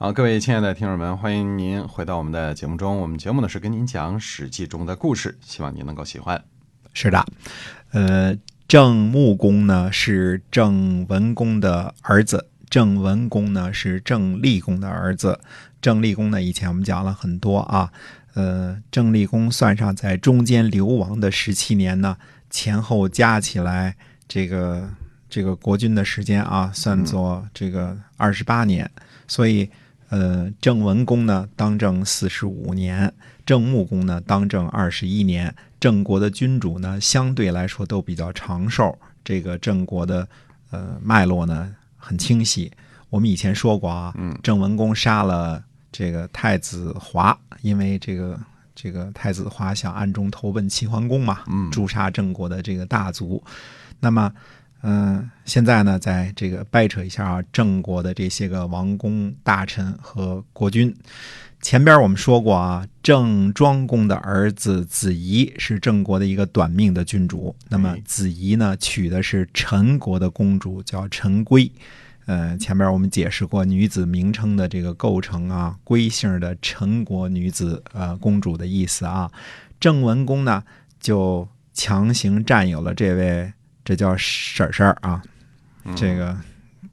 好，各位亲爱的听众们，欢迎您回到我们的节目中。我们节目呢是跟您讲《史记》中的故事，希望您能够喜欢。是的，呃，郑穆公呢是郑文公的儿子，郑文公呢是郑立公的儿子。郑立公呢，以前我们讲了很多啊，呃，郑立公算上在中间流亡的十七年呢，前后加起来，这个这个国君的时间啊，算作这个二十八年，所以。呃，郑文公呢当政四十五年，郑穆公呢当政二十一年。郑国的君主呢相对来说都比较长寿，这个郑国的呃脉络呢很清晰。我们以前说过啊，郑文公杀了这个太子华，因为这个这个太子华想暗中投奔齐桓公嘛，诛杀郑国的这个大族。那么。嗯，现在呢，在这个掰扯一下啊，郑国的这些个王公大臣和国君。前边我们说过啊，郑庄公的儿子子仪是郑国的一个短命的君主。那么子仪呢，娶的是陈国的公主，叫陈归。呃，前边我们解释过女子名称的这个构成啊，归姓的陈国女子呃公主的意思啊。郑文公呢，就强行占有了这位。这叫婶婶儿啊，这个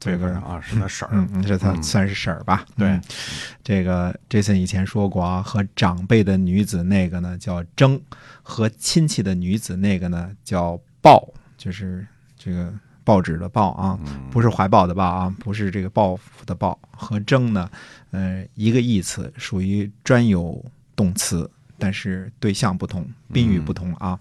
这个啊是他婶儿，嗯，这他算是婶儿吧？对，这个 Jason 以前说过啊，和长辈的女子那个呢叫争，和亲戚的女子那个呢叫抱，就是这个报纸的报啊，不是怀抱的抱啊，不是这个报复的报。和争呢，呃，一个义词，属于专有动词，但是对象不同，宾语不同啊。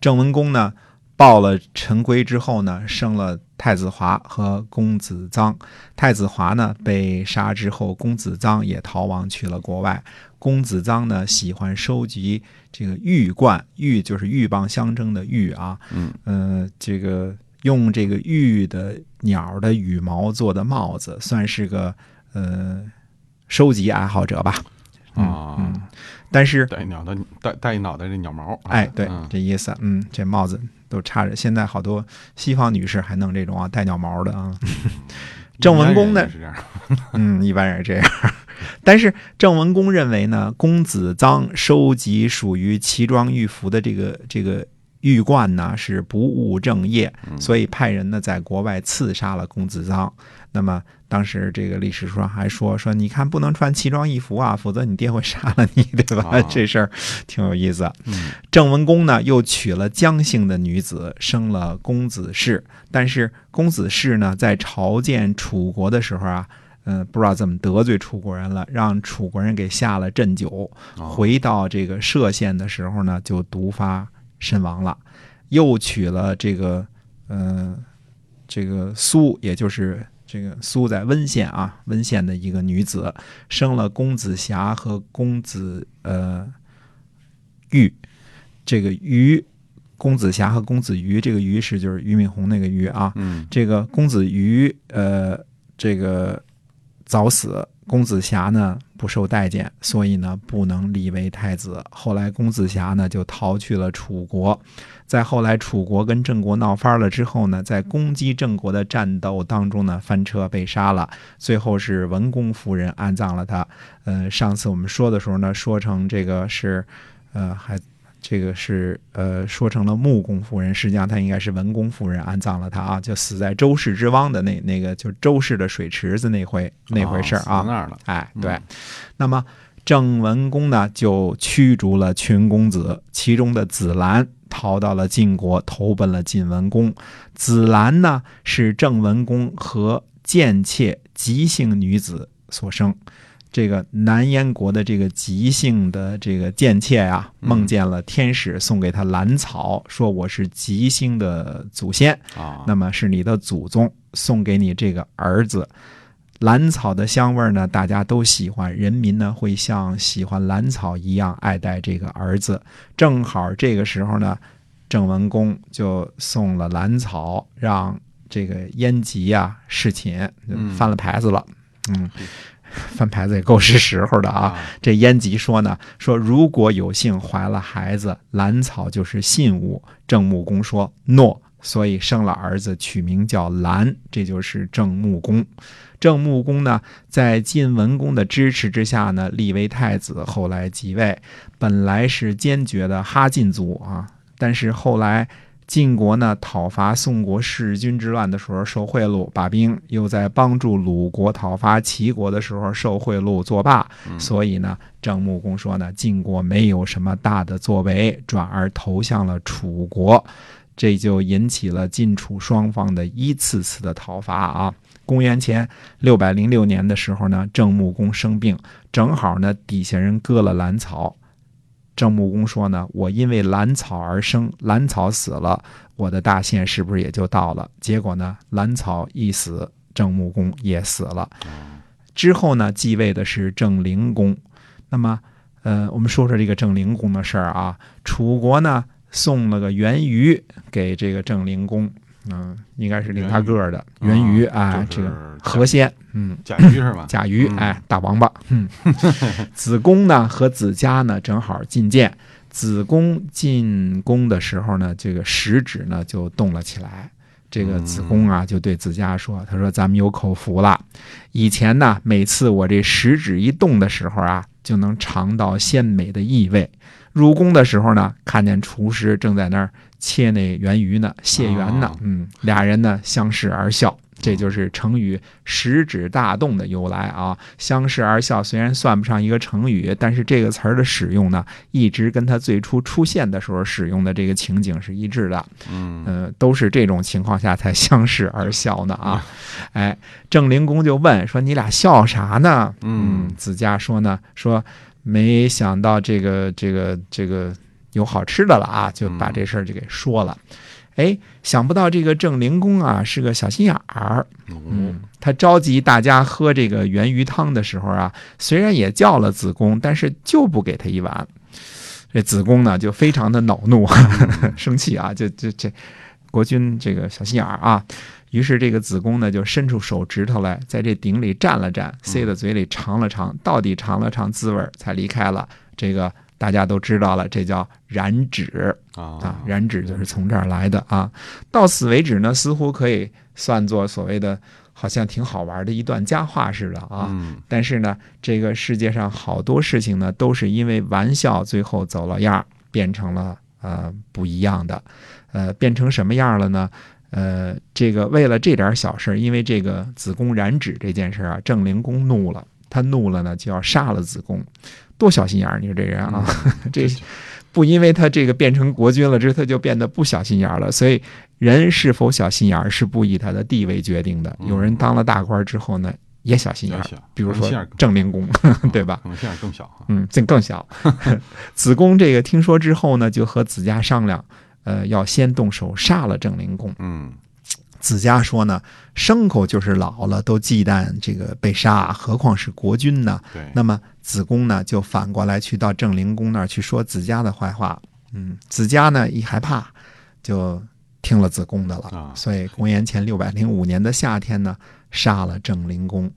郑文公呢？报了陈规之后呢，生了太子华和公子臧。太子华呢被杀之后，公子臧也逃亡去了国外。公子臧呢喜欢收集这个玉冠，玉就是鹬蚌相争的玉啊。嗯，呃，这个用这个玉的鸟的羽毛做的帽子，算是个呃收集爱好者吧。啊，嗯，但是带鸟的带带一脑袋这鸟毛，哎，对，这意思，嗯，这帽子。都差着，现在好多西方女士还弄这种啊带鸟毛的啊。郑文公呢？嗯，一般人这样。但是郑文公认为呢，公子臧收集属于奇装异服的这个这个玉冠呢，是不务正业，所以派人呢在国外刺杀了公子臧。那么。当时这个历史书上还说说，你看不能穿奇装异服啊，否则你爹会杀了你，对吧？这事儿挺有意思。郑文公呢，又娶了姜姓的女子，生了公子氏。但是公子氏呢，在朝见楚国的时候啊，嗯，不知道怎么得罪楚国人了，让楚国人给下了鸩酒。回到这个歙县的时候呢，就毒发身亡了。又娶了这个，嗯，这个苏，也就是。这个苏在温县啊，温县的一个女子生了公子瑕和公子呃玉，这个于公子瑕和公子于，这个于是就是俞敏洪那个于啊，嗯，这个公子于呃这个早死。公子瑕呢不受待见，所以呢不能立为太子。后来公子瑕呢就逃去了楚国。在后来楚国跟郑国闹翻了之后呢，在攻击郑国的战斗当中呢翻车被杀了。最后是文公夫人安葬了他。呃，上次我们说的时候呢，说成这个是，呃还。这个是呃说成了穆公夫人，实际上她应该是文公夫人安葬了她啊，就死在周氏之汪的那那个就周氏的水池子那回那回事啊。那儿了，哎，对。那么郑文公呢，就驱逐了群公子，其中的子兰逃到了晋国，投奔了晋文公。子兰呢，是郑文公和贱妾姬姓女子所生。这个南燕国的这个吉姓的这个贱妾啊，梦见了天使送给他兰草，说我是吉星的祖先啊，那么是你的祖宗送给你这个儿子。兰草的香味呢，大家都喜欢，人民呢会像喜欢兰草一样爱戴这个儿子。正好这个时候呢，郑文公就送了兰草，让这个燕吉啊侍寝，翻了牌子了，嗯。翻牌子也够是时候的啊！这燕吉说呢，说如果有幸怀了孩子，兰草就是信物。郑穆公说诺，所以生了儿子，取名叫兰，这就是郑穆公。郑穆公呢，在晋文公的支持之下呢，立为太子，后来即位。本来是坚决的哈晋族啊，但是后来晋国呢讨伐宋国弑君之乱的时候受贿赂罢兵，又在帮助鲁国讨伐齐国的时候受贿赂作罢，所以呢，郑穆公说呢，晋国没有什么大的作为，转而投向了楚国，这就引起了晋楚双方的一次次的讨伐啊。公元前六百零六年的时候呢，郑穆公生病，正好呢底下人割了兰草。郑穆公说呢：“我因为兰草而生，兰草死了，我的大限是不是也就到了？”结果呢，兰草一死，郑穆公也死了。之后呢，继位的是郑灵公。那么，呃，我们说说这个郑灵公的事儿啊。楚国呢送了个元鱼给这个郑灵公。嗯，应该是领他个儿的源鱼啊，这个河鲜，嗯，甲鱼是吧？甲鱼，哎，大王八。嗯，子宫呢和子家呢正好觐见，子宫进宫的时候呢，这个食指呢就动了起来。这个子宫啊就对子嘉说：“他说咱们有口福了。以前呢，每次我这食指一动的时候啊，就能尝到鲜美的异味。入宫的时候呢，看见厨师正在那儿。”切那圆鱼呢？蟹圆呢？嗯，俩人呢相视而笑，这就是成语“食指大动”的由来啊。相视而笑虽然算不上一个成语，但是这个词儿的使用呢，一直跟他最初出现的时候使用的这个情景是一致的。嗯，呃，都是这种情况下才相视而笑呢啊。哎，郑灵公就问说：“你俩笑啥呢？”嗯，子家说呢：“说没想到这个这个这个。”有好吃的了啊，就把这事儿就给说了。哎，想不到这个郑灵公啊是个小心眼儿。嗯，他召集大家喝这个圆鱼汤的时候啊，虽然也叫了子贡，但是就不给他一碗。这子贡呢就非常的恼怒，生气啊，就就这国君这个小心眼儿啊。于是这个子贡呢就伸出手指头来，在这鼎里蘸了蘸，塞到嘴里尝了尝，到底尝了尝滋味才离开了这个。大家都知道了，这叫染指啊，染指就是从这儿来的啊。到此为止呢，似乎可以算作所谓的，好像挺好玩的一段佳话似的啊。但是呢，这个世界上好多事情呢，都是因为玩笑，最后走了样，变成了呃不一样的。呃，变成什么样了呢？呃，这个为了这点小事，因为这个子宫染指这件事啊，郑灵公怒了，他怒了呢，就要杀了子贡。多小心眼儿！你说这人啊，这不因为他这个变成国君了，这他就变得不小心眼儿了。所以人是否小心眼儿是不以他的地位决定的。有人当了大官之后呢，也小心眼儿，比如说郑灵公，对吧？可能心眼更小。嗯，这更小。子贡这个听说之后呢，就和子家商量，呃，要先动手杀了郑灵公。嗯。子家说呢，牲口就是老了都忌惮这个被杀，何况是国君呢？对。那么子贡呢，就反过来去到郑灵公那儿去说子家的坏话。嗯，子家呢一害怕，就听了子贡的了。啊。所以公元前六百零五年的夏天呢，杀了郑灵公，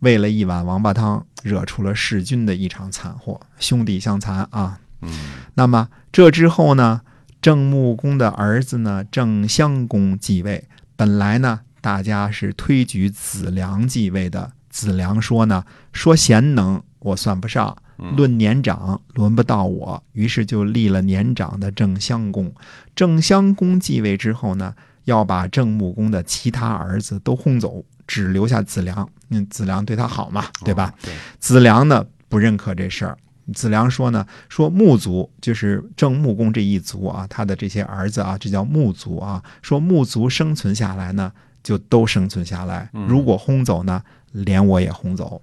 为了一碗王八汤，惹出了弑君的一场惨祸，兄弟相残啊。嗯。那么这之后呢，郑穆公的儿子呢，郑襄公继位。本来呢，大家是推举子良继位的。子良说呢，说贤能我算不上，论年长轮不到我，于是就立了年长的郑襄公。郑襄公继位之后呢，要把郑穆公的其他儿子都轰走，只留下子良。嗯，子良对他好嘛，对吧？子良呢不认可这事儿。子良说呢，说穆族就是郑穆公这一族啊，他的这些儿子啊，这叫穆族啊。说穆族生存下来呢，就都生存下来；如果轰走呢，连我也轰走。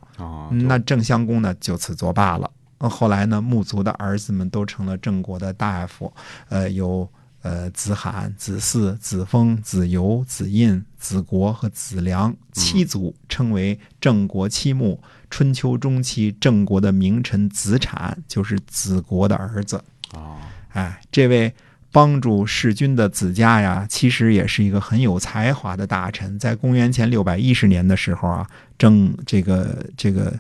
那郑襄公呢，就此作罢了。后来呢，穆族的儿子们都成了郑国的大夫，呃，有。呃，子罕、子嗣、子封、子游、子印、子国和子良七族称为郑国七穆。春秋中期，郑国的名臣子产就是子国的儿子。哦，哎，这位帮助弑君的子家呀，其实也是一个很有才华的大臣。在公元前六百一十年的时候啊，郑这个这个。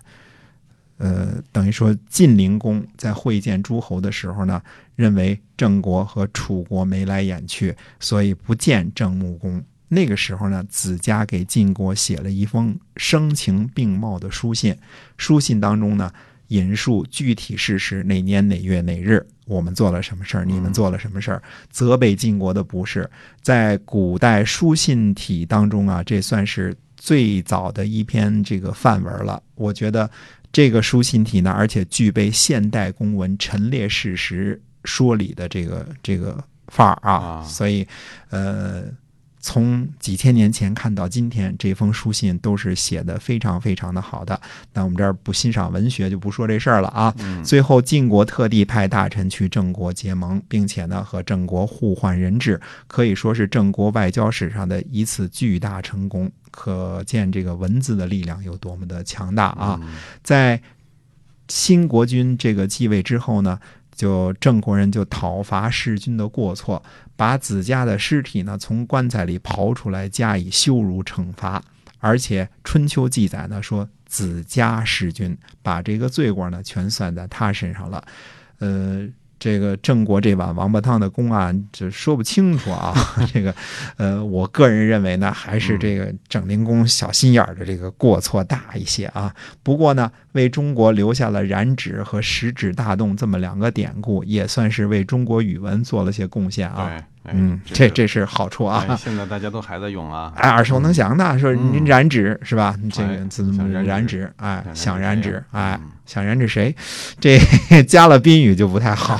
呃，等于说晋灵公在会见诸侯的时候呢，认为郑国和楚国眉来眼去，所以不见郑穆公。那个时候呢，子家给晋国写了一封声情并茂的书信，书信当中呢，引述具体事实，哪年哪月哪日，我们做了什么事儿，你们做了什么事儿，责备晋国的不是。在古代书信体当中啊，这算是最早的一篇这个范文了。我觉得。这个书信体呢，而且具备现代公文陈列事实、说理的这个这个范儿啊，所以，呃。从几千年前看到今天，这封书信都是写的非常非常的好的。那我们这儿不欣赏文学，就不说这事儿了啊。最后，晋国特地派大臣去郑国结盟，并且呢和郑国互换人质，可以说是郑国外交史上的一次巨大成功。可见这个文字的力量有多么的强大啊！在新国君这个继位之后呢？就郑国人就讨伐弑君的过错，把子家的尸体呢从棺材里刨出来加以羞辱惩罚，而且春秋记载呢说子家弑君，把这个罪过呢全算在他身上了，呃。这个郑国这碗王八汤的公案，这说不清楚啊。这个，呃，我个人认为呢，还是这个郑灵公小心眼儿的这个过错大一些啊。不过呢，为中国留下了染指和食指大动这么两个典故，也算是为中国语文做了些贡献啊。嗯，这这是好处啊！现在大家都还在用啊，哎，耳熟能详的，说您染指是吧？这个怎么染指？哎，想染指，哎，想染指谁？这 加了宾语就不太好。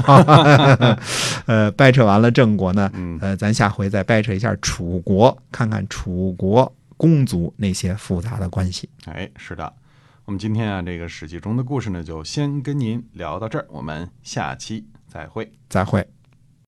呃，掰扯完了郑国呢，呃，咱下回再掰扯一下楚国，看看楚国公族那些复杂的关系。哎，是的，我们今天啊，这个史记中的故事呢，就先跟您聊到这儿，我们下期再会，再会。